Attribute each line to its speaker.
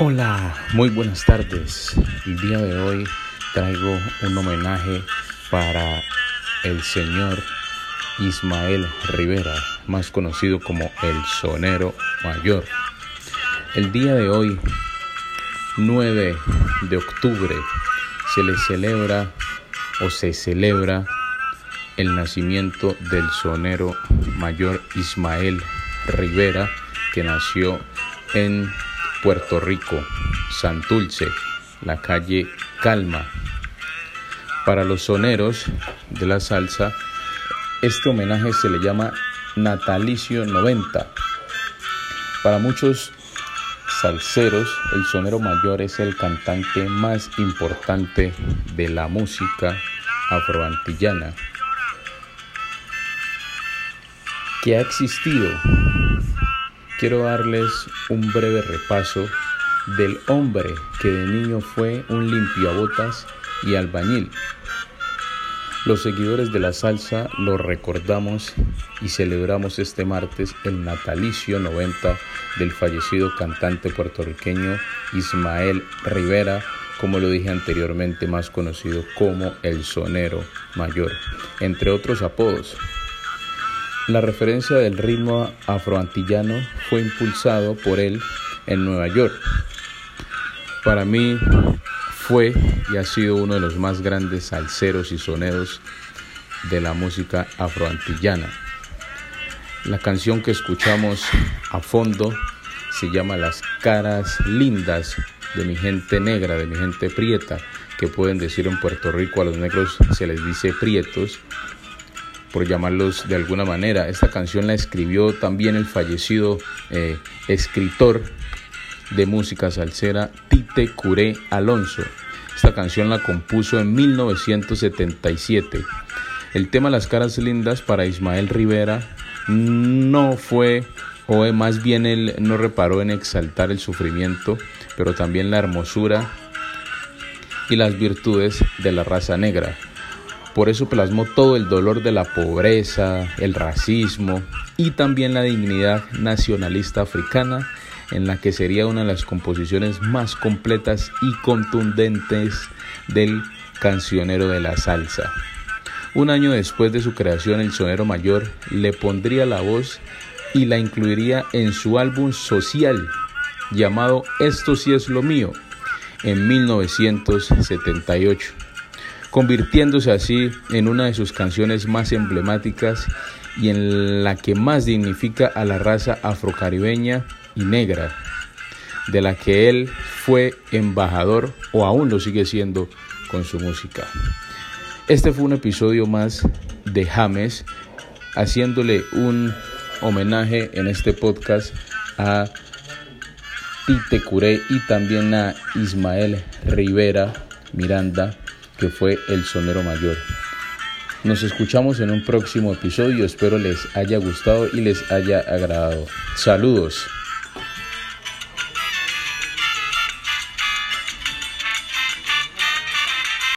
Speaker 1: Hola, muy buenas tardes. El día de hoy traigo un homenaje para el señor Ismael Rivera, más conocido como el Sonero Mayor. El día de hoy, 9 de octubre, se le celebra o se celebra el nacimiento del sonero mayor Ismael Rivera, que nació en Puerto Rico, Santulce, la calle Calma. Para los soneros de la salsa, este homenaje se le llama Natalicio 90. Para muchos salseros, el sonero mayor es el cantante más importante de la música afroantillana que ha existido quiero darles un breve repaso del hombre que de niño fue un limpiabotas y albañil. Los seguidores de la salsa lo recordamos y celebramos este martes el natalicio 90 del fallecido cantante puertorriqueño Ismael Rivera, como lo dije anteriormente, más conocido como el sonero mayor, entre otros apodos. La referencia del ritmo afroantillano fue impulsado por él en Nueva York. Para mí fue y ha sido uno de los más grandes salseros y soneros de la música afroantillana. La canción que escuchamos a fondo se llama Las caras lindas de mi gente negra, de mi gente prieta, que pueden decir en Puerto Rico a los negros se les dice prietos por llamarlos de alguna manera. Esta canción la escribió también el fallecido eh, escritor de música salsera Tite Curé Alonso. Esta canción la compuso en 1977. El tema Las caras lindas para Ismael Rivera no fue, o más bien él no reparó en exaltar el sufrimiento, pero también la hermosura y las virtudes de la raza negra. Por eso plasmó todo el dolor de la pobreza, el racismo y también la dignidad nacionalista africana en la que sería una de las composiciones más completas y contundentes del cancionero de la salsa. Un año después de su creación, el sonero mayor le pondría la voz y la incluiría en su álbum social llamado Esto sí es lo mío en 1978 convirtiéndose así en una de sus canciones más emblemáticas y en la que más dignifica a la raza afrocaribeña y negra, de la que él fue embajador o aún lo sigue siendo con su música. Este fue un episodio más de James, haciéndole un homenaje en este podcast a Tite Curé y también a Ismael Rivera Miranda que fue el sonero mayor. Nos escuchamos en un próximo episodio, espero les haya gustado y les haya agradado. Saludos.